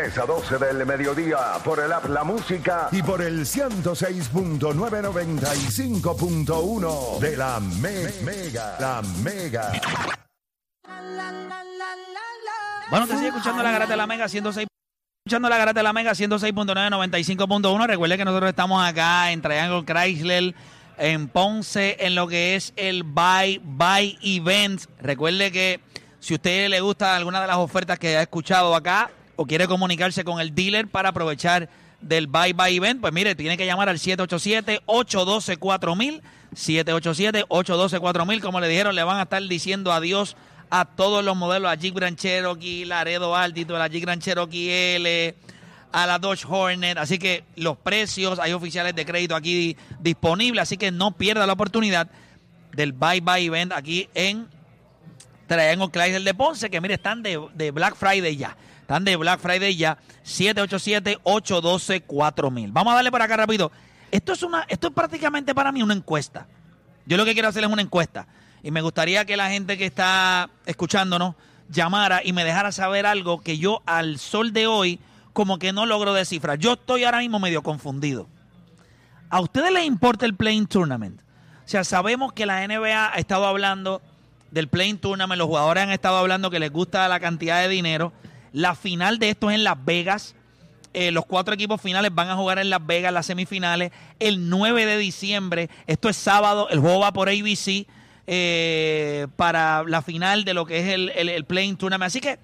A 12 del mediodía por el app La Música y por el 106.995.1 de la Me- Mega. La Mega. Bueno, te sigue escuchando la garata de la Mega 106. Escuchando la garata de la Mega 106.995.1. Recuerde que nosotros estamos acá en Triangle Chrysler, en Ponce, en lo que es el Buy Buy Event. Recuerde que si a usted le gusta alguna de las ofertas que ha escuchado acá o quiere comunicarse con el dealer para aprovechar del Buy Buy Event, pues mire, tiene que llamar al 787-812-4000. 787-812-4000. Como le dijeron, le van a estar diciendo adiós a todos los modelos, a Jeep Grand Cherokee, Laredo Altitude, a la Jeep Grand Cherokee L, a la Dodge Hornet. Así que los precios, hay oficiales de crédito aquí disponibles, así que no pierda la oportunidad del Bye Bye Event aquí en Triangle Chrysler de Ponce, que mire, están de Black Friday ya. Están de Black Friday ya. 787-812-4000. Vamos a darle por acá rápido. Esto es, una, esto es prácticamente para mí una encuesta. Yo lo que quiero hacer es una encuesta. Y me gustaría que la gente que está escuchándonos llamara y me dejara saber algo que yo al sol de hoy como que no logro descifrar. Yo estoy ahora mismo medio confundido. ¿A ustedes les importa el Playing Tournament? O sea, sabemos que la NBA ha estado hablando del Playing Tournament, los jugadores han estado hablando que les gusta la cantidad de dinero. La final de esto es en Las Vegas. Eh, los cuatro equipos finales van a jugar en Las Vegas, las semifinales, el 9 de diciembre. Esto es sábado, el juego va por ABC eh, para la final de lo que es el, el, Playing Tournament. Así que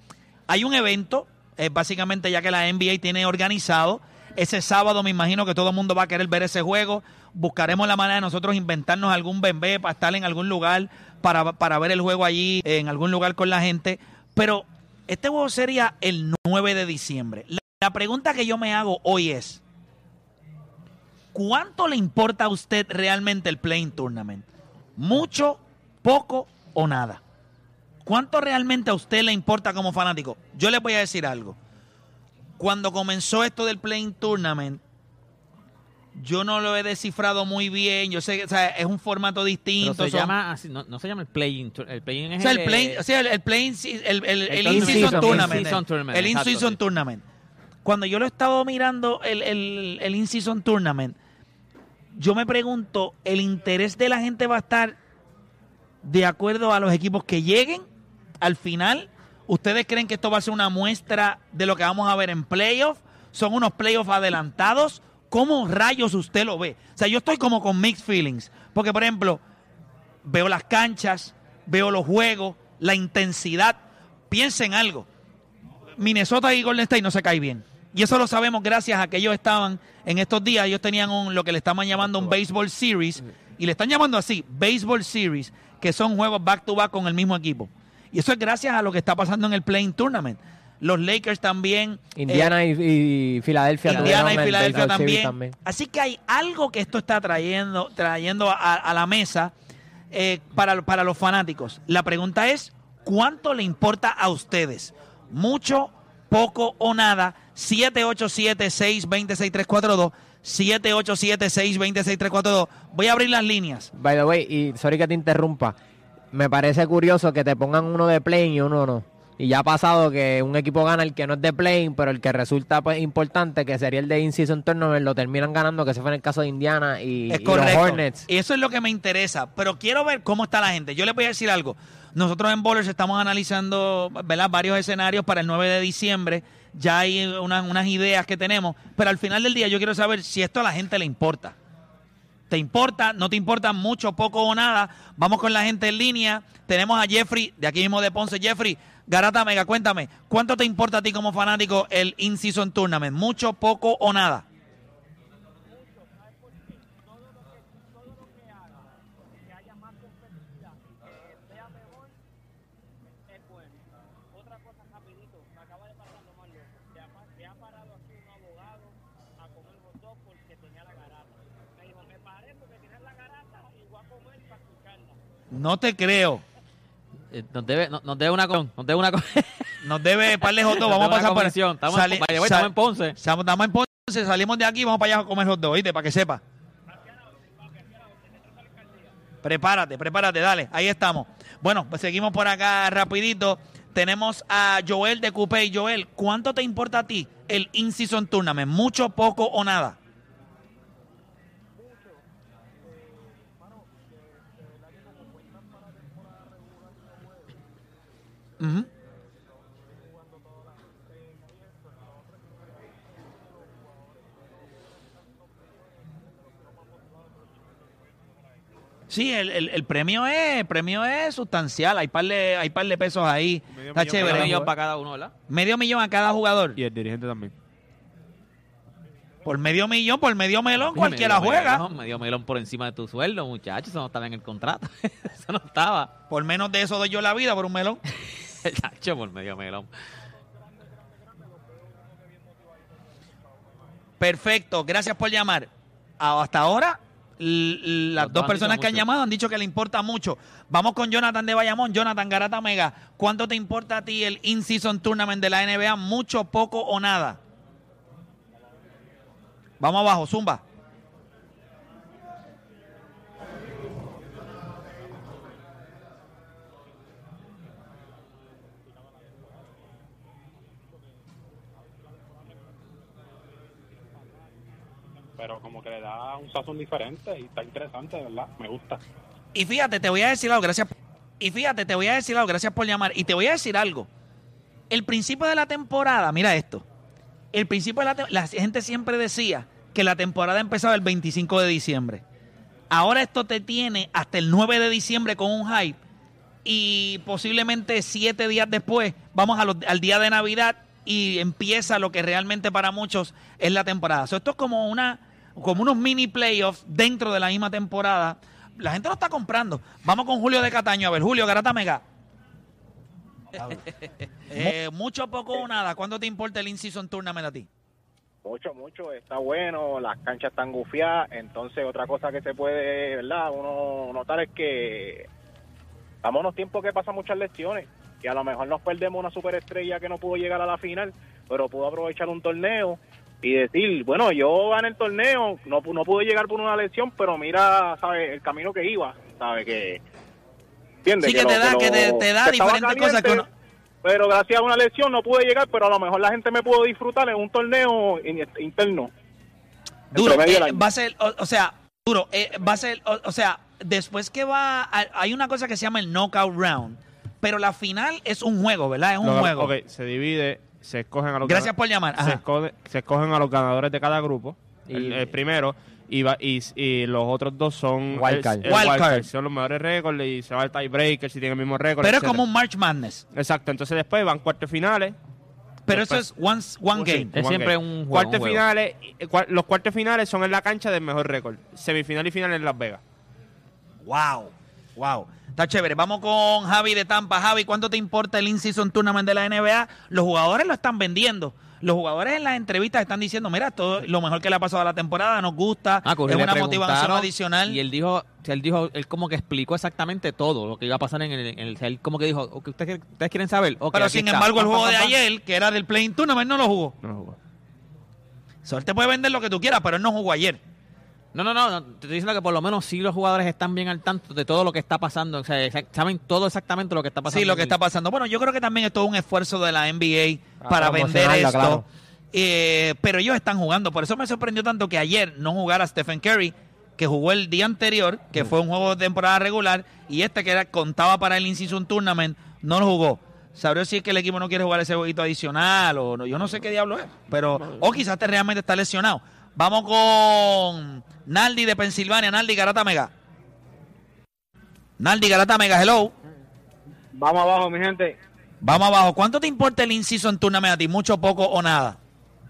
hay un evento, básicamente ya que la NBA tiene organizado. Ese sábado me imagino que todo el mundo va a querer ver ese juego. Buscaremos la manera de nosotros inventarnos algún bembé para estar en algún lugar, para, para ver el juego allí, en algún lugar con la gente. Pero este juego sería el 9 de diciembre. La, pregunta que yo me hago hoy es, ¿cuánto le importa a usted realmente el Playing Tournament? ¿Mucho, poco o nada? ¿Cuánto realmente a usted le importa como fanático? Yo les voy a decir algo. Cuando comenzó esto del Playing Tournament, yo no lo he descifrado muy bien. Yo sé que o sea, es un formato distinto. Pero se son- llama así, no, no se llama el playing. tour- El playing es o sea, el play, o sea, el, el play- el, el, el El in-season tournament. El in-season sí. tournament. Cuando yo lo he estado mirando, el, el, el in-season tournament, yo me pregunto, ¿el interés de la gente va a estar de acuerdo a los equipos que lleguen al final? ¿Ustedes creen que esto va a ser una muestra de lo que vamos a ver en playoffs? ¿Son unos playoffs adelantados? ¿Cómo rayos usted lo ve? O sea, yo estoy como con mixed feelings. Porque, por ejemplo, veo las canchas, veo los juegos, la intensidad. Piensen algo. Minnesota y Golden State no se cae bien. Y eso lo sabemos gracias a que ellos estaban en estos días, ellos tenían un, lo que le estaban llamando un Baseball Series, y le están llamando así, Baseball Series, que son juegos back to back con el mismo equipo. Y eso es gracias a lo que está pasando en el Playing Tournament. Los Lakers también. eh, Indiana y, y Filadelfia Indiana y Filadelfia también. Así que hay algo que esto está trayendo, trayendo a, a la mesa eh, para, para los fanáticos. La pregunta es, ¿cuánto le importa a ustedes? ¿Mucho, poco o nada? 787-620-6342. 787-620-6342. Voy a abrir las líneas. By the way, y sorry que te interrumpa, me parece curioso que te pongan uno de playing y uno no. Y ya ha pasado que un equipo gana el que no es de playing, pero el que resulta pues importante, que sería el de in-season tournament, lo terminan ganando, que ese fue en el caso de Indiana y, Es y los. Hornets. Eso es lo que me interesa. Pero quiero ver cómo está la gente. Yo les voy a decir algo. Nosotros en Bowlers estamos analizando ¿verdad? varios escenarios para el 9 de diciembre. Ya hay unas, unas ideas que tenemos. Pero al final del día yo quiero saber si esto a la gente le importa. ¿Te importa? ¿No te importa mucho, poco o nada? Vamos con la gente en línea. Tenemos a Jeffrey, de aquí mismo de Ponce. Jeffrey, Garata Mega, cuéntame, ¿cuánto te importa a ti como fanático el in-season tournament? ¿Mucho, poco o nada? No te creo. Eh, Nos debe, nos, nos debe una con, nos debe una con. Nos debe par de hot. Vamos a pasar por. Estamos Sali- sal- estamos en Ponce. Estamos en Ponce, salimos de aquí, vamos para allá a comer hot ¿oíste? Para que sepa. Prepárate, prepárate, dale, ahí estamos. Bueno, pues seguimos por acá rapidito. Tenemos a Joel de Coupé. Joel, ¿cuánto te importa a ti el In-Season Tournament? ¿Mucho, poco o nada? Sí, el, el- el premio es el premio es sustancial. Hay par de, hay par de pesos ahí. Medio Está millón chévere. Medio millón para cada uno, ¿verdad? Medio millón a cada jugador. Y el dirigente también. Por medio millón, por medio melón, cualquiera medio juega. melón, medio melón por encima de tu sueldo, muchachos. Eso no estaba en el contrato. eso no estaba. Por menos de eso doy yo la vida por un melón. Por medio melón. Perfecto, gracias por llamar. Ah, Hasta ahora, las dos personas que han mucho. llamado han dicho que le importa mucho. Vamos con Jonathan de Bayamón. Jonathan Garata Mega, ¿cuánto te importa a ti el In-Season Tournament de la NBA? ¿Mucho, poco o nada? Vamos abajo, Zumba. pero como que le da un sazón diferente y está interesante, ¿verdad? Me gusta. Y fíjate, te voy a decir algo, gracias. Y fíjate, te voy a decir algo, gracias por llamar. Y te voy a decir algo. El principio de la temporada, mira esto. El principio de la temporada, la gente siempre decía que la temporada empezaba el 25 de diciembre. Ahora esto te tiene hasta el 9 de diciembre con un hype. Y posiblemente siete días después vamos al día de Navidad y empieza lo que realmente para muchos es la temporada. So, esto es como una como unos mini playoffs dentro de la misma temporada. La gente lo está comprando. Vamos con Julio de Cataño. A ver, Julio, Garata Mega. Eh, mucho, poco o nada. ¿Cuándo te importa el In-Season Tournament a ti? Mucho, mucho, está bueno, las canchas están gufiadas, entonces otra cosa que se puede, ¿verdad? Uno notar es que estamos en unos tiempos que pasan muchas lesiones, que a lo mejor nos perdemos una superestrella que no pudo llegar a la final, pero pudo aprovechar un torneo y decir, bueno, yo gané el torneo, no, no pude llegar por una lesión, pero mira, ¿sabes? El camino que iba, ¿sabes? Que, ¿entiendes? Sí, que te lo- da- que te- te da diferentes cosas que uno- Pero gracias a una lesión no pude llegar, pero a lo mejor la gente me pudo disfrutar en un torneo in- interno. Duro, eh, va a ser, o, o sea, duro, eh, va a ser, o, o sea, después que va, hay una cosa que se llama el knockout round, pero la final es un juego, ¿verdad? Es un juego. ok, se divide, se escogen a los Gracias por llamar. Se, Ajá. escoge- se escogen a los ganadores de cada grupo. Y- el, el primero. Y, va, y, y los otros dos son Wild el- card. el Wild wild. Son los mejores récords y se va el tiebreaker si tienen el mismo récord. pero es como un March Madness. Exacto, entonces después van cuartos finales. Pero Después- eso es one, one Sí, game. Es one siempre game. un juego, Cuartos un juego. finales, cua- los cuartos finales son en la cancha del mejor récord. Semifinal y final en Las Vegas. Wow, wow. Está chévere. Vamos con Javi de Tampa. Javi, ¿cuánto te importa el In-Season Tournament de la NBA? Los jugadores lo están vendiendo. Los jugadores en las entrevistas están diciendo, mira, todo lo mejor que le ha pasado a la temporada, nos gusta, Ah, es una motivación adicional. Y él dijo, él dijo, él como que explicó exactamente todo lo que iba a pasar en el, en el- él como que dijo, "Ok, ¿ustedes, ustedes quieren saber? Pero sin está. embargo, el juego de ayer, que era del Playing Tournament, no lo jugó. No lo jugó. Él te puede vender lo que tú quieras, pero él no jugó ayer. No, no, no, no, te estoy diciendo que por lo menos sí los jugadores están bien al tanto de todo lo que está pasando, o sea, saben todo exactamente lo que está pasando. Sí, lo que está pasando. Bueno, yo creo que también es todo un esfuerzo de la NBA Para para vender esto. claro. Eh, pero ellos están jugando. Por eso me sorprendió tanto que ayer no jugara Stephen Curry, que jugó el día anterior, que fue un juego de temporada regular, y este que era, contaba para el In-Season Tournament, no lo jugó. Sabrá si es que el equipo no quiere jugar ese jueguito adicional o no, yo no sé qué diablo es. Pero, o quizás te realmente está lesionado. Vamos con Naldi de Pensilvania. Naldi Garata Mega. Naldi Garata Mega, hello. Vamos abajo, mi gente. Vamos abajo. ¿Cuánto te importa el in-season tournament a ti? ¿Mucho, poco o nada?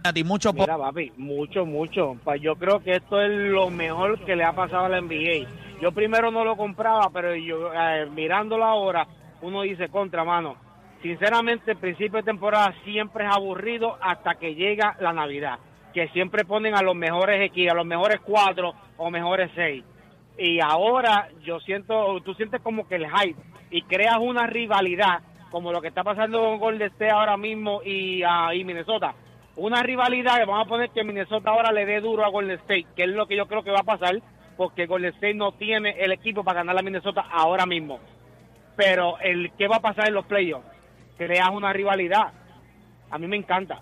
A ti, mucho, poco. Mira, papi, mucho, mucho. Pa- Yo creo que esto es lo mejor que le ha pasado a la NBA. Yo primero no lo compraba, pero yo eh, mirándolo ahora, uno dice contra mano. Sinceramente, el principio de temporada siempre es aburrido hasta que llega la Navidad, que siempre ponen a los mejores equipos, a los mejores cuatro o mejores seis. Y ahora yo siento, tú sientes como que el hype y creas una rivalidad, como lo que está pasando con Golden State ahora mismo y, y Minnesota. Una rivalidad que vamos a poner que Minnesota ahora le dé duro a Golden State, que es lo que yo creo que va a pasar, porque Golden State no tiene el equipo para ganar a Minnesota ahora mismo. Pero el qué va a pasar en los playoffs, creas una rivalidad. A mí me encanta.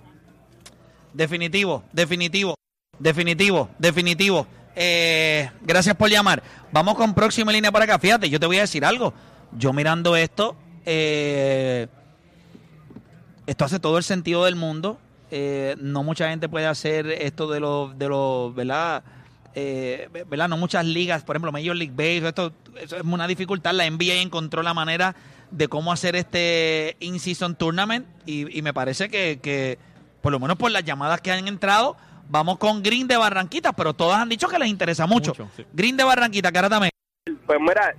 Definitivo, definitivo, definitivo, definitivo. Eh, gracias por llamar. Vamos con próxima línea para acá. Fíjate, yo te voy a decir algo. Yo mirando esto, eh, esto hace todo el sentido del mundo. Eh, no mucha gente puede hacer esto de los, de los, ¿verdad? Eh, ¿verdad? No muchas ligas, por ejemplo, Major League Baseball, esto, es una dificultad. La NBA encontró la manera de cómo hacer este in-season tournament y, me parece que, por lo menos por las llamadas que han entrado, vamos con Green de Barranquita, pero todas han dicho que les interesa mucho. Mucho, sí. Green de Barranquita, cara también. Pues mira,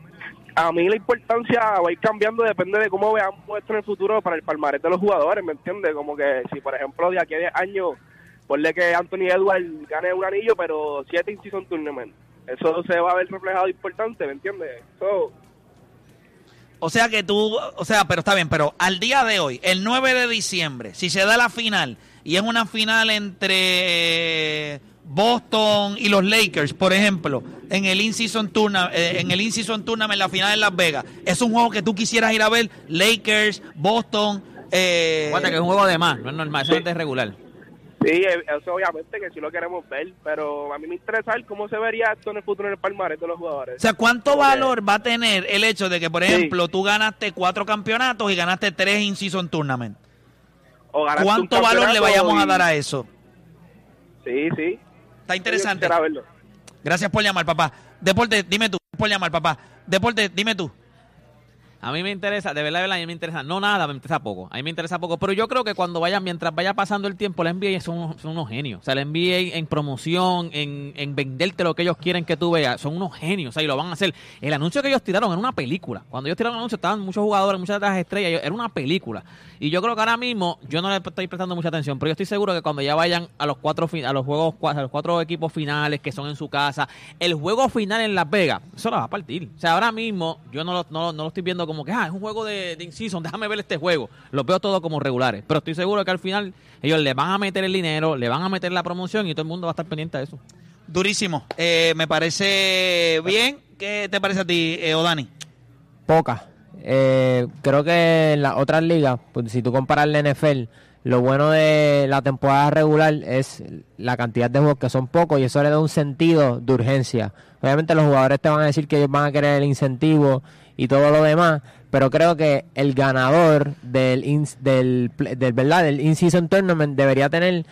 a mí la importancia va a ir cambiando, depende de cómo veamos esto en el futuro para el palmarés de los jugadores, ¿me entiendes? Como que si, por ejemplo, de aquí a 10 años, ponle que Anthony Edwards gane un anillo, pero 7 in-season tournament. Eso se va a ver reflejado importante, ¿me entiendes? So, O sea que tú, o sea, pero está bien, pero al día de hoy, el 9 de diciembre, si se da la final y es una final entre Boston y los Lakers, por ejemplo, en el in-season tournament, eh, en el in-season tournament, la final en Las Vegas, es un juego que tú quisieras ir a ver, Lakers, Boston, eh, Acuérdate que es un juego de más, no es normal, eso es de regular. sí, eh, eso obviamente que sí lo queremos ver, pero a mí me interesa ver cómo se vería esto en el futuro en el palmarés de los jugadores. O sea, ¿cuánto valor va a tener el hecho de que, por Sí. ejemplo, tú ganaste cuatro campeonatos y ganaste tres in-season tournament? O ¿Cuánto valor le vayamos a dar a eso? Sí, sí. Está interesante. Verlo. Gracias por llamar, papá. Deporte, dime tú. Por llamar, papá. Deporte, dime tú. A mí me interesa, de verdad, de verdad, a mí me interesa, no nada, me interesa poco. A mí me interesa poco, pero yo creo que cuando vaya, mientras vaya pasando el tiempo, la NBA son, son unos genios. O sea, la NBA en promoción, en, en venderte lo que ellos quieren que tú veas, son unos genios. O sea, y lo van a hacer. El anuncio que ellos tiraron era una película. Cuando ellos tiraron el anuncio, estaban muchos jugadores, muchas de las estrellas, era una película. Y yo creo que ahora mismo, yo no le estoy prestando mucha atención, pero yo estoy seguro que cuando ya vayan a los cuatro a los juegos, a los cuatro equipos finales que son en su casa, el juego final en Las Vegas, eso la va a partir. O sea, ahora mismo yo no lo, no, no lo estoy viendo como que ah, es un juego de, de in-season, déjame ver este juego. Los veo todo como regulares. Pero estoy seguro que al final ellos le van a meter el dinero, le van a meter la promoción y todo el mundo va a estar pendiente de eso. Durísimo. Eh, me parece bien. ¿Qué te parece a ti, eh, Odani? Pocas. Eh, creo que en las otras ligas, pues, si tú comparas la NFL, lo bueno de la temporada regular es la cantidad de juegos que son pocos y eso le da un sentido de urgencia. Obviamente los jugadores te van a decir que ellos van a querer el incentivo y todo lo demás, pero creo que el ganador del in- del, del verdad del in-season tournament debería tener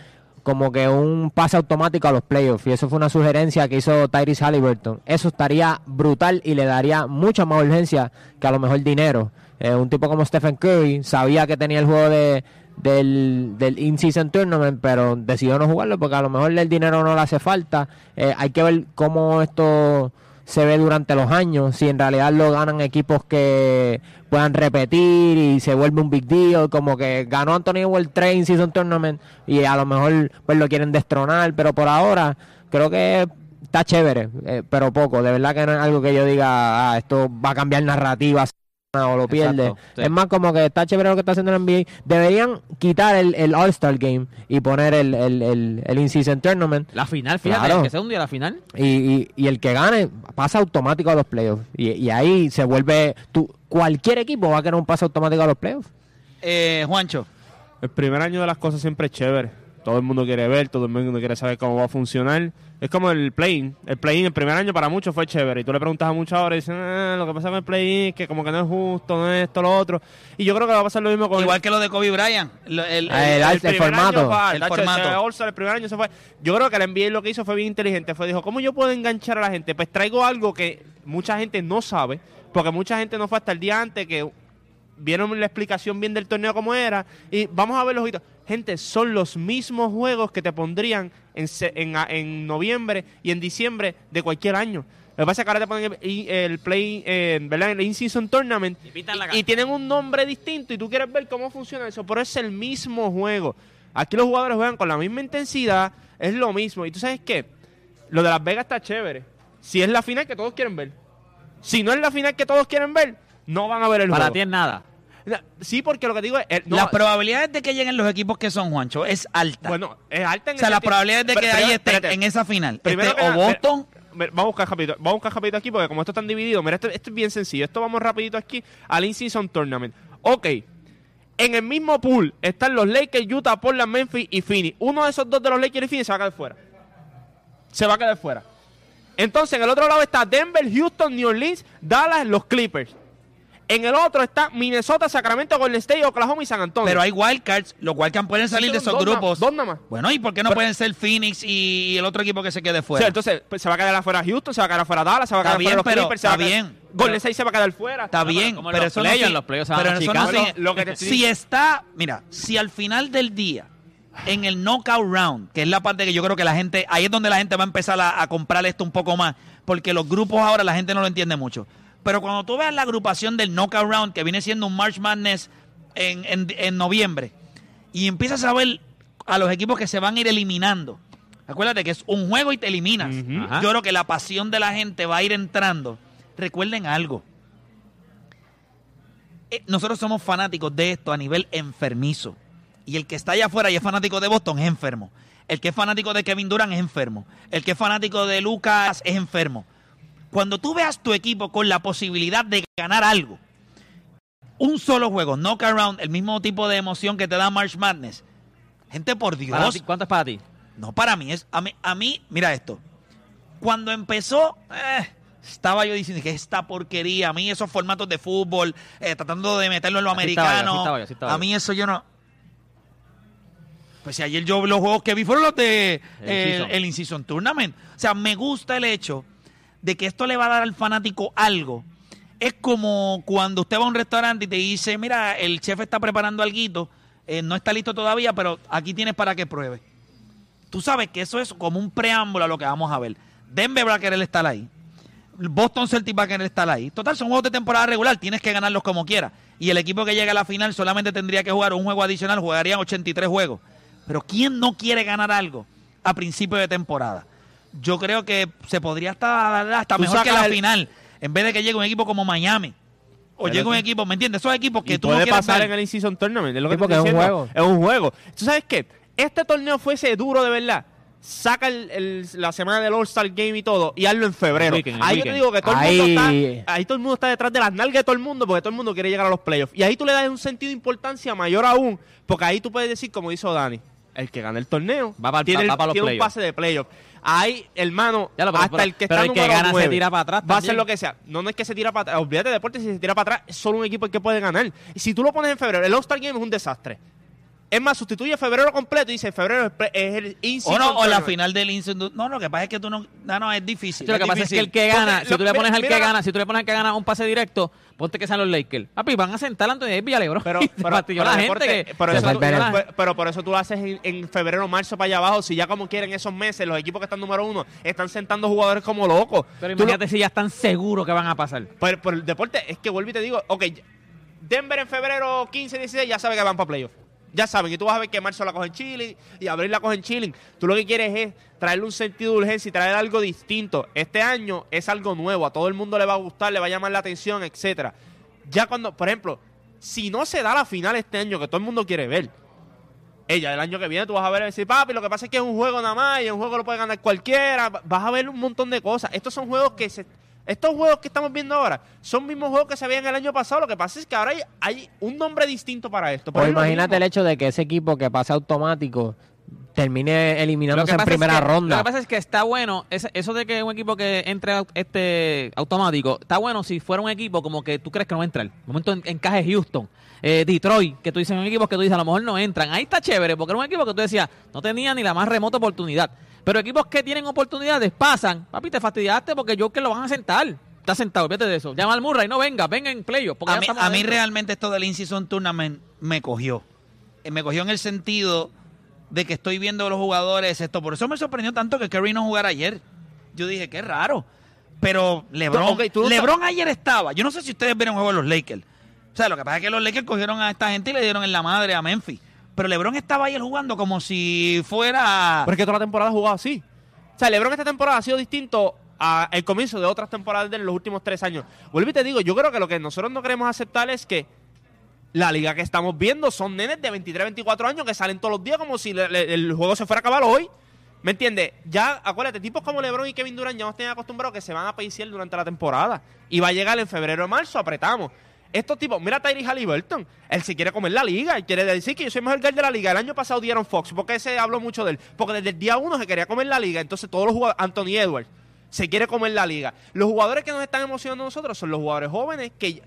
como que un pase automático a los playoffs. Y eso fue una sugerencia que hizo Tyrese Halliburton. Eso estaría brutal y le daría mucha más urgencia que a lo mejor dinero. Eh, un tipo como Stephen Curry sabía que tenía el juego de, del, del in-season tournament, pero decidió no jugarlo porque a lo mejor el dinero no le hace falta. Eh, hay que ver cómo esto se ve durante los años, si en realidad lo ganan equipos que puedan repetir y se vuelve un big deal, como que ganó Anthony World Train Season Tournament y a lo mejor pues lo quieren destronar, pero por ahora creo que está chévere, eh, pero poco, de verdad que no es algo que yo diga, ah, esto va a cambiar narrativas o lo pierde. Exacto, sí. Es más como que está chévere lo que está haciendo la NBA. Deberían quitar el, el All-Star Game y poner el, el, el, el In-Season Tournament. La final, fíjate, Claro. que sea un día la final. Y, y, y el que gane pasa automático a los playoffs. Y, y ahí se vuelve. Tú, cualquier equipo va a querer un pase automático a los playoffs. Eh, Juancho. El primer año de las cosas siempre es chévere. Todo el mundo quiere ver, todo el mundo quiere saber cómo va a funcionar. Es como el play-in. El play-in el primer año para muchos fue chévere. Y tú le preguntas a muchos ahora y dicen, "Ah, lo que pasa con el play-in es que como que no es justo, no es esto, lo otro. Y yo creo que va a pasar lo mismo con Igual que lo de Kobe Bryant. Lo- el- Ah, el- el primer formato. año fue- El formato. All-Star, el primer año se fue. Yo creo que la NBA lo que hizo fue bien inteligente. Fue dijo, ¿cómo yo puedo enganchar a la gente? Pues traigo algo que mucha gente no sabe, porque mucha gente no fue hasta el día antes que vieron la explicación bien del torneo como era y vamos a ver los ojitos. Gente, son los mismos juegos que te pondrían en, se- en, en noviembre y en diciembre de cualquier año. Lo que pasa es que ahora te ponen el, play, eh, ¿verdad? El in-season tournament Y y, cara. y tienen un nombre distinto y tú quieres ver cómo funciona eso, pero es el mismo juego. Aquí los jugadores juegan con la misma intensidad, es lo mismo. Y tú sabes qué, lo de Las Vegas está chévere. si es la final que todos quieren ver. Si no es la final que todos quieren ver, no van a ver el Para juego. ti es nada. Sí, porque lo que digo es... eh, no, Las probabilidades de que lleguen los equipos que son, Juancho, es alta. Bueno, es alta en o sea, las probabilidades de que pero- ahí esté espérate. en esa final, Primero esté que o Boston, Vamos a buscar rapidito, vamos a buscar rapidito aquí porque como esto está dividido, mira, esto, esto es bien sencillo. Esto vamos rapidito aquí al In-Season Tournament. Ok, en el mismo pool están los Lakers, Utah, Portland, Memphis y Phoenix. Uno de esos dos de los Lakers y Phoenix se va a quedar fuera. Se va a quedar fuera. Entonces, en el otro lado está Denver, Houston, New Orleans, Dallas, los Clippers. En el otro está Minnesota, Sacramento, Golden State, Oklahoma y San Antonio. pero hay wildcards, los wildcards pueden salir de esos dos na- grupos. dos nada más. Bueno, ¿y por qué no Pero- pueden ser Phoenix y el otro equipo que se quede O fuera? sea, entonces pues, se va a quedar afuera Houston, se va a quedar afuera Dallas, se va a quedar bien, afuera los pero- Clippers, se va está a quedar- bien, Golden pero- State se va a quedar fuera. Está bien, pero los eso no si- los playoffs se van pero a eso no si- Lo que te estoy si está, mira, si al final del día en el knockout round, que es la parte que yo creo que la gente, ahí es donde la gente va a empezar a, a comprar esto un poco más, porque los grupos ahora la gente no lo entiende mucho. Pero cuando tú veas la agrupación del knockout round, que viene siendo un March Madness en, en- en noviembre, y empiezas a ver a los equipos que se van a ir eliminando, acuérdate que es un juego y te eliminas. Yo creo que la pasión de la gente va a ir entrando. Recuerden algo. Eh, nosotros somos fanáticos de esto a nivel enfermizo. Y el que está allá afuera y es fanático de Boston es enfermo. El que es fanático de Kevin Durant es enfermo. El que es fanático de Lucas es enfermo. Cuando tú veas tu equipo con la posibilidad de ganar algo, un solo juego, knock around, el mismo tipo de emoción que te da March Madness. Gente, por Dios. Para ti, ¿Cuánto es para ti? No, para mí es. A mí, a mí mira esto. Cuando empezó, eh, estaba yo diciendo que esta porquería, a mí esos formatos de fútbol, eh, tratando de meterlo en lo Así estaba yo, americano. así estaba yo, así estaba a mí eso yo no. Pues si ayer yo los juegos que vi fueron los de El eh, in-season. el In-Season Tournament. O sea, me gusta el hecho de que esto le va a dar al fanático algo. Es como cuando usted va a un restaurante y te dice, mira, el chef está preparando algo, no está listo todavía, pero aquí tienes para que pruebe. Tú sabes que eso es como un preámbulo a lo que vamos a ver. Denver va a querer estar ahí. Boston Celtics va a querer estar ahí. Total, son juegos de temporada regular, tienes que ganarlos como quieras. Y el equipo que llega a la final solamente tendría que jugar un juego adicional, jugarían 83 juegos. Pero ¿quién no quiere ganar algo a principio de temporada? Yo creo que se podría estar hasta Tú mejor que la el- final, en vez de que llegue un equipo como Miami. O Pero llegue un equipo, ¿me entiendes? Esos equipos que y tú no puede quieres pasar ver. en el In-Season Tournament. Es lo que te estoy es un juego. Es un juego. ¿Tú sabes qué? Este torneo fuese duro de verdad. Saca el- el- la semana del All-Star Game y todo y hazlo en febrero. Weekend, ahí yo te digo que todo el Ahí- mundo está ahí todo el mundo está detrás de las nalgas de todo el mundo porque todo el mundo quiere llegar a los playoffs. Y ahí tú le das un sentido de importancia mayor aún, porque ahí tú puedes decir como hizo Dani, el que gana el torneo Va para- tiene, el- va para los tiene un playoffs. pase de playoff. Ahí, hermano, Ya lo, pero- hasta pero- el que pero está el que número gana se tira para atrás Va a también. lo que sea. No, no es que se tira para atrás. Olvídate de deporte, si se tira para atrás, es solo un equipo el que puede ganar. Y si tú lo pones en febrero, el All-Star Game es un desastre. Es más, sustituye febrero completo y dice febrero es el in-season O no, o la final del Incendio. No, lo que pasa es que tú no. No, no, es difícil. Sí, lo que pasa es que el que Porque gana, lo- si tú le pones mira- al que mira- gana, si tú le pones al que gana un pase directo, ponte que sean los Lakers. Papi, van a sentar a Anthony Davis y LeBron. Pero, pero, pero la deporte, gente que pero, se eso tú, fastidió la- pero- pero por eso tú lo haces en, en febrero, marzo para allá abajo. Si ya como quieren esos meses, los equipos que están número uno están sentando jugadores como locos. Pero Tú lo- imagínate si ya están seguros que van a pasar. Pero, pero el deporte es que vuelvo y te digo, ok, Denver en febrero 15, 16 ya sabe que van para playoff. Ya saben, y tú vas a ver que marzo la cogen chilling y abril la cogen chilling. Tú lo que quieres es traerle un sentido de urgencia y traer algo distinto. Este año es algo nuevo, a todo el mundo le va a gustar, le va a llamar la atención, etcétera. Ya cuando, por ejemplo, si no se da la final este año que todo el mundo quiere ver, ella el año que viene tú vas a ver y decir, papi, lo que pasa es que es un juego nada más y un juego lo puede ganar cualquiera. Vas a ver un montón de cosas. Estos son juegos que se. Estos juegos que estamos viendo ahora son mismos juegos que se veían el año pasado. Lo que pasa es que ahora hay, hay un nombre distinto para esto. Pero O es lo imagínate el hecho de que ese equipo que pase automático termine eliminándose en pasa es primera que- ronda. Lo que pasa es que está bueno, ese- eso de que un equipo que entre este automático, está bueno si fuera un equipo como que tú crees que no va a entrar. Momento en- encaje Houston, eh, Detroit, que tú dices, son equipos que tú dices, a lo mejor no entran. Ahí está chévere, porque era un equipo que tú decías, no tenía ni la más remota oportunidad. Pero equipos que tienen oportunidades pasan, papi, te fastidiaste porque yo que lo van a sentar. Está sentado, fíjate de eso. Llama al Murray, no venga, venga en playoff. A mí, a mí realmente esto del In-Season Tournament me cogió. Eh, Me cogió en el sentido de que estoy viendo a los jugadores esto. Por eso me sorprendió tanto que Curry no jugara ayer. Yo dije, qué raro. Pero LeBron, LeBron ayer estaba. Yo no sé si ustedes vieron el juego de los Lakers. O sea, lo que pasa es que los Lakers cogieron a esta gente y le dieron en la madre a Memphis. Pero LeBron estaba ayer jugando como si fuera... Pero es que toda la temporada ha jugado así. O sea, LeBron esta temporada ha sido distinto a el comienzo de otras temporadas de los últimos tres años. Vuelvo y te digo, yo creo que lo que nosotros no queremos aceptar es que la liga que estamos viendo son nenes de 23, 24 años que salen todos los días como si el juego se fuera a acabar hoy. ¿Me entiendes? Ya, acuérdate, tipos como LeBron y Kevin Durant ya nos tienen acostumbrados que se van a paiciar durante la temporada. Y va a llegar en febrero o marzo, apretamos. Estos tipos, mira a Tyrese Halliburton. Él se quiere comer la liga. Él quiere decir que yo soy mejor guard de la liga. El año pasado dieron Fox. ¿Por qué se habló mucho de él? Porque desde el día uno se quería comer la liga. Entonces todos los jugadores, Anthony Edwards, se quiere comer la liga. Los jugadores que nos están emocionando a nosotros son los jugadores jóvenes que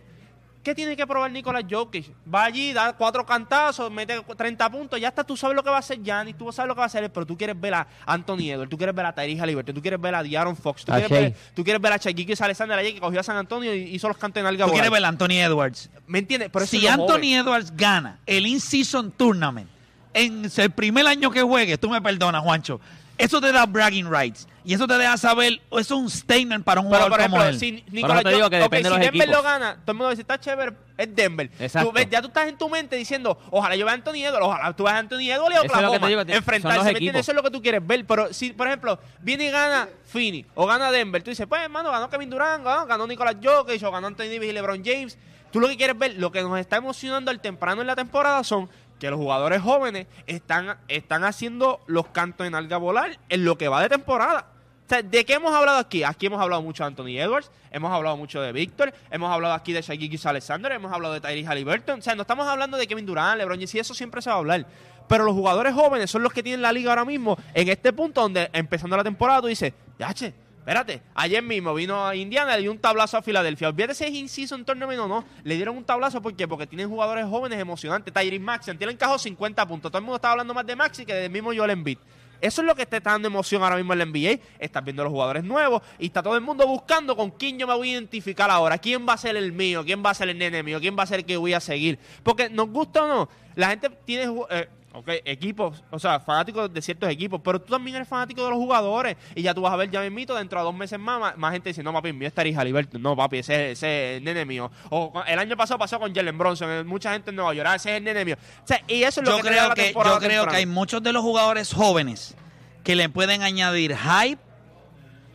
¿Qué tiene que probar Nicolás Jokic? Va allí, da cuatro cantazos, mete 30 puntos, ya está, tú sabes lo que va a hacer Giannis, tú sabes lo que va a hacer él, pero tú quieres ver a Anthony Edwards, tú quieres ver a Tyrese Halliburton, tú quieres ver a Diaron Fox, tú quieres, ver, tú quieres ver a Shaquille Alexander ayer que cogió a San Antonio y hizo los cantos en alga Tú quieres ver a Anthony Edwards. ¿Me entiendes? Por eso si Anthony joven. Edwards gana el In-Season Tournament en el primer año que juegue, tú me perdonas, Juancho, eso te da bragging rights. Y eso te deja saber, eso es un statement para un Pero, jugador por como ejemplo, él. si Nicolás te digo que ok, depende de si Denver equipos. lo gana, todo el mundo dice, está chévere, es Denver. Exacto. Tú ves, ya tú estás en tu mente diciendo, ojalá yo vea a Anthony Edwards, ojalá tú veas a Anthony Edwards y Eso es lo que te Oklahoma. Eso es lo que tú quieres ver. Pero si, por ejemplo, viene y gana Phoenix o gana Denver, tú dices, pues hermano, ganó Kevin Durant, ganó, ganó Nicolás Jokic o ganó Anthony Davis y LeBron James. Tú lo que quieres ver, lo que nos está emocionando al temprano en la temporada son que los jugadores jóvenes están, están haciendo los cantos en alga volar en lo que va de temporada. O sea, ¿de qué hemos hablado aquí? Aquí hemos hablado mucho de Anthony Edwards, hemos hablado mucho de Víctor, hemos hablado aquí de Shaquille Alexander, hemos hablado de Tyrese Halliburton. O sea, no estamos hablando de Kevin Durant, LeBron James, y eso siempre se va a hablar. Pero los jugadores jóvenes son los que tienen la liga ahora mismo en este punto donde empezando la temporada tú dices, ya che, espérate, ayer mismo vino a Indiana, le dio un tablazo a Filadelfia. Olvídate si es in-season tournament o no, le dieron un tablazo ¿por qué? porque tienen jugadores jóvenes emocionantes. Tyrese Maxi, tiene encajó 50 puntos. Todo el mundo está hablando más de Maxi que del mismo Joel Embiid. Eso es lo que te está dando emoción ahora mismo en la NBA. Estás viendo los jugadores nuevos y está todo el mundo buscando con quién yo me voy a identificar ahora. ¿Quién va a ser el mío? ¿Quién va a ser el nene mío? ¿Quién va a ser el que voy a seguir? Porque nos gusta o no, la gente tiene eh, ok, equipos, o sea, fanáticos de ciertos equipos, pero tú también eres fanático de los jugadores. Y ya tú vas a ver ya mismito dentro de dos meses más, más, gente dice, no papi, mío es Halliburton. No papi, ese, ese es el nene mío. O el año pasado pasó con Jalen Bronson. eh, Mucha gente en Nueva York, ah, ese es el nene mío. O sea, y eso es lo yo que creo que, yo creo que hay muchos de los jugadores jóvenes que le pueden añadir hype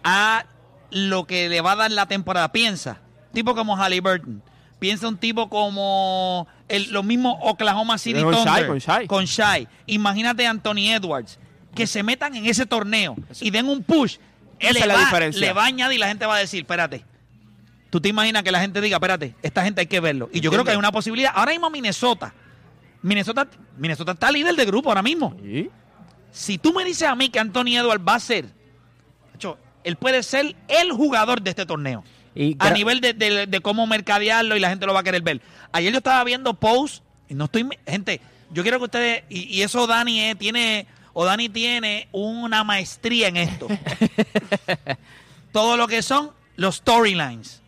a lo que le va a dar la temporada. Piensa, tipo como Halliburton. Piensa un tipo como el, los mismos Oklahoma City Con Shai, con Shai. con Shai. Imagínate a Anthony Edwards. Que se metan en ese torneo y den un push. Esa le es la va- diferencia. Le va a añadir y la gente va a decir, espérate, Tú te imaginas que la gente diga, espérate, esta gente hay que verlo. Y yo creo que hay una posibilidad. Ahora mismo Minnesota. Minnesota, Minnesota está líder de grupo ahora mismo. Si tú me dices a mí que Anthony Edwards va a ser, macho, él puede ser el jugador de este torneo. Y A nivel de, de- de cómo mercadearlo y la gente lo va a querer ver. Ayer yo estaba viendo posts y no estoy... Gente, yo quiero que ustedes... Y, y eso Dani eh, tiene... O Dani tiene una maestría en esto. Todo lo que son los storylines.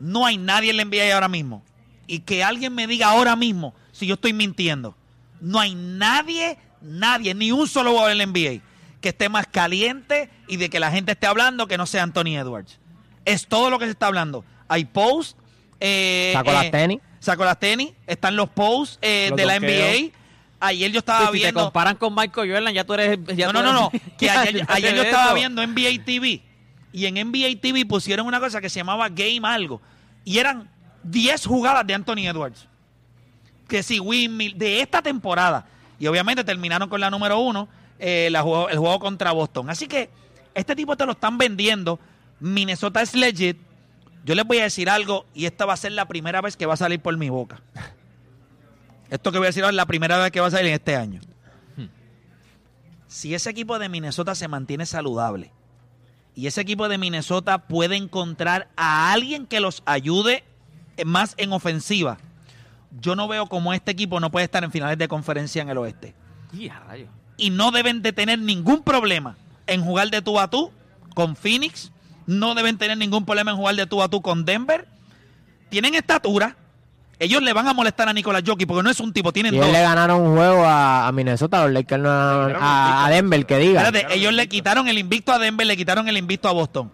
No hay nadie en la NBA ahora mismo. Y que alguien me diga ahora mismo si yo estoy mintiendo. No hay nadie, nadie, ni un solo jugador en la NBA que esté más caliente y de que la gente esté hablando que no sea Anthony Edwards. Es todo lo que se está hablando. Hay posts. Eh, Sacó las tenis. Sacó las tenis. Están los posts eh, Los de la. NBA. Ayer yo estaba si te viendo. comparan con Michael Jordan, ya tú eres. ya No, tú no, no, no. Que ayer, yo estaba viendo NBA TV. Y en NBA TV pusieron una cosa que se llamaba Game Algo. Y eran 10 jugadas de Anthony Edwards. Que si Windmill, de esta temporada. Y obviamente terminaron con la número uno, eh, la juego- el juego contra Boston. Así que este tipo te lo están vendiendo. Minnesota es legit. Yo les voy a decir algo y esta va a ser la primera vez que va a salir por mi boca. Esto que voy a decir ahora es la primera vez que va a salir en este año. Si ese equipo de Minnesota se mantiene saludable y ese equipo de Minnesota puede encontrar a alguien que los ayude más en ofensiva, yo no veo cómo este equipo no puede estar en finales de conferencia en el oeste. Y a rayos. Y no deben de tener ningún problema en jugar de tú a tú con Phoenix. No deben tener ningún problema en jugar de tú a tú con Denver. Tienen estatura. Ellos le van a molestar a Nicolás Jockey porque no es un tipo, tienen Y dos. él le ganaron un juego a, a Minnesota, los Lakers no ganaron- a, a Denver, que diga. Espérate, ellos le quitaron el invicto a Denver, le quitaron el invicto a Boston.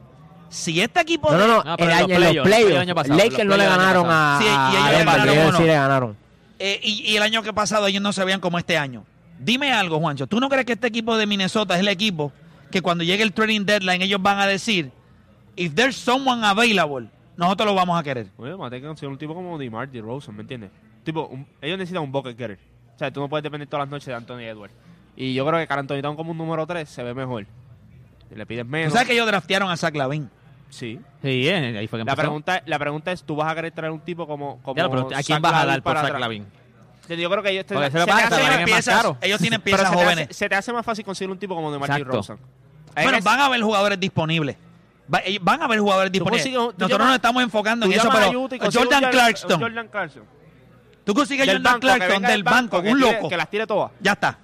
Si este equipo. No, no, no, No, pero el año- los en los playoffs, playoffs, el año pasado, Lakers no le ganaron a, Sí, y ellos a le ganaron ellos sí le ganaron. eh, y, y el año que pasado ellos no se veían como este año. Dime algo, Juancho. ¿Tú no crees que este equipo de Minnesota es el equipo que cuando llegue el trading deadline ellos van a decir, if there's someone available, nosotros lo vamos a querer. A tener que conseguir un tipo como DeMar DeRozan, ¿me entiendes? Tipo, un- ellos necesitan un bucket getter. O sea, tú no puedes depender todas las noches de Anthony Edwards. Y yo creo que Carl Anthony Town como un número 3 se ve mejor. Le pides ¿Tú menos. sabes que ellos draftearon a Zach Lavin? Sí. Sí, eh, ahí fue que La empezó. pregunta, la pregunta es, ¿tú vas a querer traer un tipo como, como Ya, pero ¿a quién Zach vas a dar por para Zach? Lavin? Yo creo que ellos te, Porque se lo te pagan, hace Zach más Lavin es más piezas-. Ellos tienen pero piezas se te hace- jóvenes. se te hace más fácil conseguir un tipo como DeMar Exacto. DeRozan. Bueno, Es- van a haber jugadores disponibles. Va- ellos- van a haber jugadores disponibles. tú Nosotros llamas- nos estamos enfocando en eso, pero Jordan Clarkson. Jordan Clarkson. Tú consigues Jordan banco, Clarkson del banco, un tire- loco. Que las tire todas. Ya está.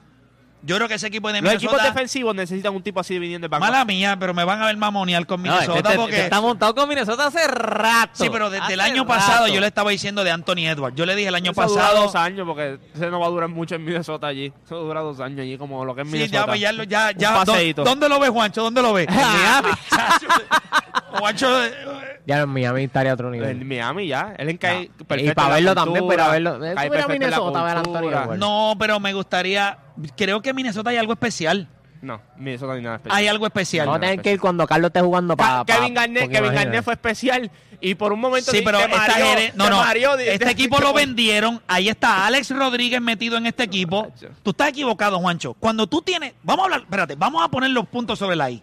Yo creo que ese equipo de Los equipos Minnesota... defensivos necesitan un tipo así viniendo del banco. Mala mía, pero me van a ver mamonear con Minnesota este- este- porque... está montado con Minnesota hace rato. Sí, pero desde el año rato. pasado yo le estaba diciendo de Anthony Edwards. Yo le dije el año Eso dura pasado... dos años porque ese no va a durar mucho en Minnesota allí. Eso dura dos años allí como lo que es Sí, Minnesota. ya, pues, ya, ya, Un ya. ¿dó- paseíto. ¿Dónde lo ves, Juancho? ¿Dónde lo ves? En. Chacho, Juancho, eh, Ya en Miami estaría a otro En nivel. Miami ya. Él encae perfecto Y para en verlo también, para verlo. cae perfecto en Minnesota, ver Edwards. no, pero me gustaría... Creo que en Minnesota hay algo especial. No, Minnesota ni nada especial. Hay algo especial. Vamos a tener que ir cuando Carlos esté jugando para. Kevin Garnett, Kevin Garnett fue especial y por un momento Sí, pero te esta mareó, gere- no, no. de- este de- equipo lo vendieron. Ahí está Alex Rodríguez metido en este equipo. Tú estás equivocado, Juancho. Cuando tú tienes, vamos a hablar, espérate, vamos a poner los puntos sobre la I.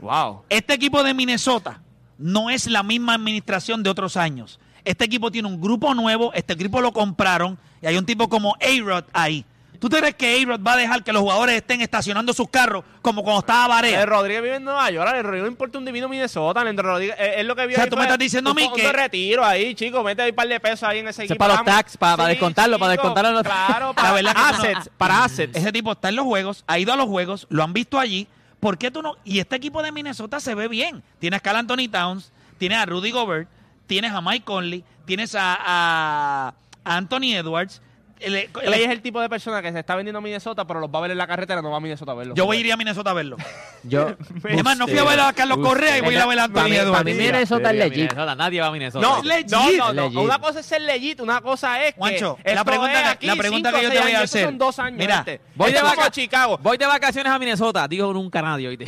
Wow. Este equipo de Minnesota no es la misma administración de otros años. Este equipo tiene un grupo nuevo, este equipo lo compraron y hay un tipo como A-Rod ahí. ¿Tú te crees que A-Rod va a dejar que los jugadores estén estacionando sus carros como cuando estaba Barea? El Rodríguez vive en Nueva York, el Rodríguez no importa un divino Minnesota, el Rodríguez, eh, es lo que vio O sea, ahí tú me estás diciendo a mí que- retiro ahí, chico, mete ahí un par de pesos ahí en ese equipo. para los tax, para- para descontarlo, para chico, descontarlo en los- Claro, La para verdad que tú no- assets, para assets. Ese tipo está en los juegos, ha ido a los juegos, lo han visto allí. ¿Por qué tú no? Y este equipo de Minnesota se ve bien. Tienes a Carl Anthony Towns, tienes a Rudy Gobert, tienes a Mike Conley, tienes a Anthony Edwards. El- el- Clay es el tipo de persona que se está vendiendo a Minnesota, pero los va a ver en la carretera, no va a Minnesota a verlo. yo voy a ir a Minnesota a verlo. Yo. Además, no fui a ver a Carlos Correa y voy a ir a ver a Para Anthony mí, para Edwards. mí Minnesota es legit. Minnesota, nadie va a Minnesota. No, legit. no, no, no. Legit. Una cosa es ser legit, una cosa es que Juancho, la pregunta, aquí la pregunta cinco, que yo te voy a hacer. son dos años, Mira. Voy de, Esto es como vaca- Chicago. voy de vacaciones a Minnesota. Dijo nunca nadie, di-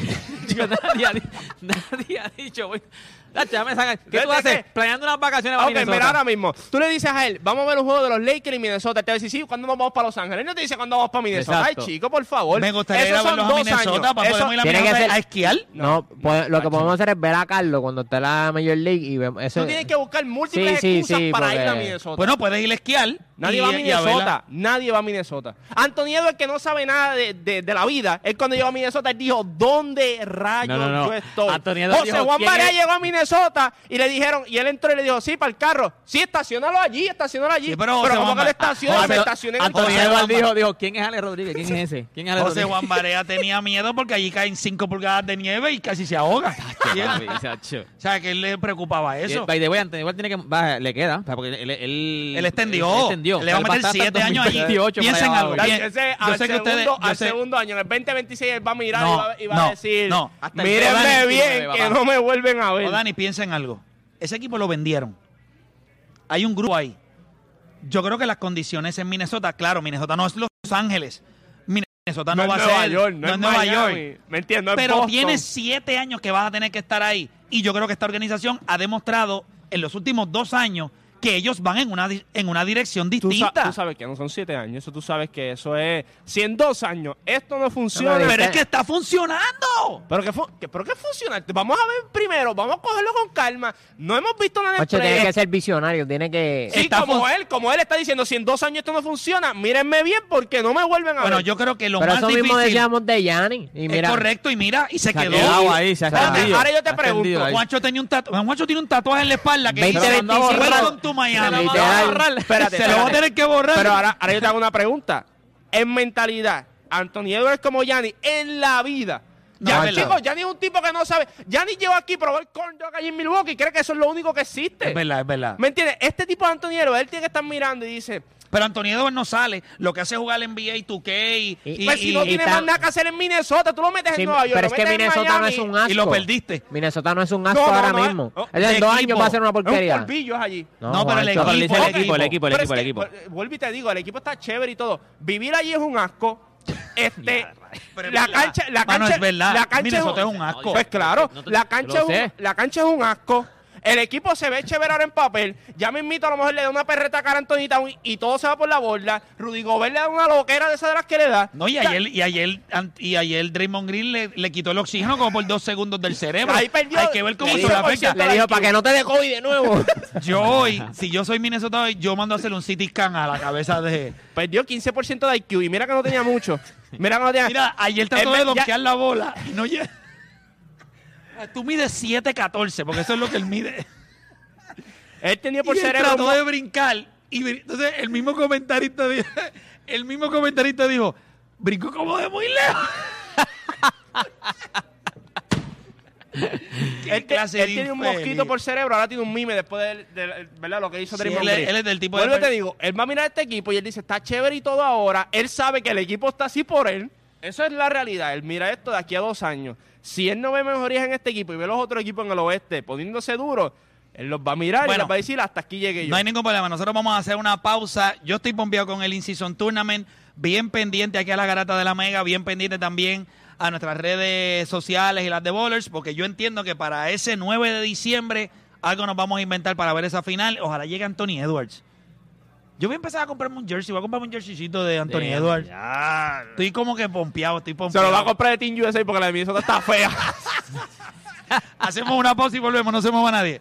nadie ha dicho. Voy, Tacho, ya me sacan. ¿Qué tú ¿De haces? qué? Planeando unas vacaciones a Ok, Minnesota. mira ahora mismo. Tú le dices a él, vamos a ver un juego de los Lakers y Minnesota. Él Te va a decir, sí, ¿cuándo nos vamos para Los Ángeles? Él no te dice cuándo vamos para Minnesota. Exacto. Ay, chico, por favor. Me gustaría ir Esos a son a dos Minnesota años. para Eso- poder ir a Tiene que Minnesota ser- a esquiar. No, pues, lo que podemos hacer es ver a Carlos cuando esté en la Major League y vemos eso. Tú tienes que buscar múltiples Sí, sí, excusas sí, para ir a Minnesota. Bueno, puedes ir a esquiar. Nadie y- va a y. Minnesota. Nadie va a Minnesota. Anthony Edwards, que no sabe nada de, de- de la vida, él cuando llegó a Minnesota, él dijo, ¿dónde rayos No, no, no. yo estoy? Anthony Edwards José dijo, Juan ¿quién Barea es? llegó a Minnesota y le dijeron, y él entró y le dijo, sí, para el carro. Sí, estacionalo allí, estacionalo allí. Sí, pero José ¿cómo Juan que le Ba- estaciona? Me estacioné en carro. Edwards dijo, dijo, ¿quién es Ale Rodríguez? ¿Quién es ese? ¿Quién es Ale José Rodríguez? Juan Barea tenía miedo porque allí caen 5 pulgadas de nieve y casi se ahoga. O sea, que él le preocupaba eso. By the way, Anthony Edwards tiene que, va, le queda, porque él, él, Él extendió. Él extendió. Le va a meter hasta el 7 años allí. 2028 Piensen algo. bien. Ese, Yo al sé que ustedes- segundo, yo al sé- segundo año, en el 2026, él va a mirar No, y va, y va no, a decir, no. Hasta el mírenme 2029 bien, que no me vuelven a ver. O Dani, piensa en algo. Ese equipo lo vendieron. Hay un grupo ahí. Yo creo que las condiciones en Minnesota, claro, Minnesota no es Los Ángeles. Minnesota no, No va es a Nueva ser. York, no no es Nueva Miami. York. ¿Me es Pero Boston. tienes siete años que vas a tener que estar ahí. Y yo creo que esta organización ha demostrado en los últimos dos años que ellos van en una, en una dirección Tú, sa- distinta. tú sabes que no son siete años, eso tú sabes que eso es... Si en dos años esto no funciona... No, Pero es que está funcionando. ¿Pero qué, fu- qué- ¿Pero qué funciona? Vamos a ver primero, vamos a cogerlo con calma. No hemos visto nada Ocho, tiene que ser visionario, tiene que. Sí, Está como él, como él está diciendo, si en dos años esto no funciona, mírenme bien porque no me vuelven a Bueno, ver. yo creo que lo Pero más eso mismo difícil decíamos de Yanni. Y es mira, correcto y mira, y se quedó. ahí, se ha Espérate, extendido. ahora yo te pregunto. Juancho tenía un tatuaje, Juancho tiene un tatuaje en la espalda que 20, dice, 25, To Miami. Se lo Literal. Espérate, Se lo va a tener que borrar. Pero ahora, ahora yo te hago una pregunta. En mentalidad, Anthony Edwards como Yanni, en la vida. No, Ya, es verdad. chicos, Yanni es un tipo que no sabe. Yanni lleva aquí a probar corn dog allí en Milwaukee y cree que eso es lo único que existe. es verdad, es verdad. ¿Me entiendes? Este tipo de Anthony Edwards, él tiene que estar mirando y dice, Pero Antonio Edwards no sale. Lo que hace es jugar en NBA 2K y, Y- y- pues si y- no tiene más nada que hacer en Minnesota, tú lo metes Sí, en Nueva York. pero es que Minnesota no es un asco. y lo perdiste. Minnesota no es un asco No, no, ahora no, mismo. oh, en dos equipo. años va a ser una un porquería. polvillo es allí. No, pero el dice el equipo, equipo, el equipo, el equipo, el que, equipo. pues, Vuelvo y te digo, el equipo está chévere y todo. Vivir allí es un asco. Este, Pero la cancha, la Mano, cancha, es verdad. la cancha Minnesota es un asco. Pues claro, No te- la yo cancha, lo es un, sé. la cancha es un asco. El equipo se ve chévere ahora en papel. Ya me invito, a lo mejor le da una perreta a Cara Anthony Town y todo se va por la borda. Rudy Gobert le da una loquera de esas de las que le da. No, y ayer, y ayer, y ayer Draymond Green le, le quitó el oxígeno como por dos segundos del cerebro. Ahí perdió Hay que ver cómo le dijo- afecta. le dijo, para que no te dé COVID de nuevo. Yo hoy, si yo soy Minnesota hoy, yo mando a hacer un CT scan a la cabeza de... Perdió 15% de IQ y mira que no tenía mucho. Mira que no tenía. Mira, ayer trató de ya- donkear la bola y no llega. Tú mides 7'14", porque eso es lo que él mide. él tenía por y él cerebro. trató de brincar. Y entonces el mismo comentarista dijo, el mismo comentarista dijo, brincó como de muy lejos. Él, clase él tiene un mosquito por cerebro, ahora tiene un mime después de, de- ¿verdad? lo que hizo Sí, él él es del tipo de Vuelvo te digo, él va a mirar este equipo y él dice, está chévere y todo ahora. Él sabe que el equipo está así por él. Eso es la realidad. Él mira esto de aquí a dos años. Si él no ve mejorías en este equipo y ve los otros equipos en el oeste poniéndose duros, él los va a mirar y les va a decir, hasta aquí llegué yo. No hay ningún problema. Nosotros vamos a hacer una pausa. Yo estoy pompeado con el In-Season Tournament. Bien pendiente aquí a la garata de la Mega. Bien pendiente también a nuestras redes sociales y las de Bowlers. Porque yo entiendo que para ese 9 de diciembre algo nos vamos a inventar para ver esa final. Ojalá llegue Anthony Edwards. Yo voy a empezar a comprarme un jersey. Voy a comprarme un jerseycito de Anthony Edwards. ya. Estoy como que pompeado. Estoy Se pompeado. lo va a comprar de Team USA porque la de Minnesota está fea. Hacemos una pausa y volvemos. No se mueva nadie.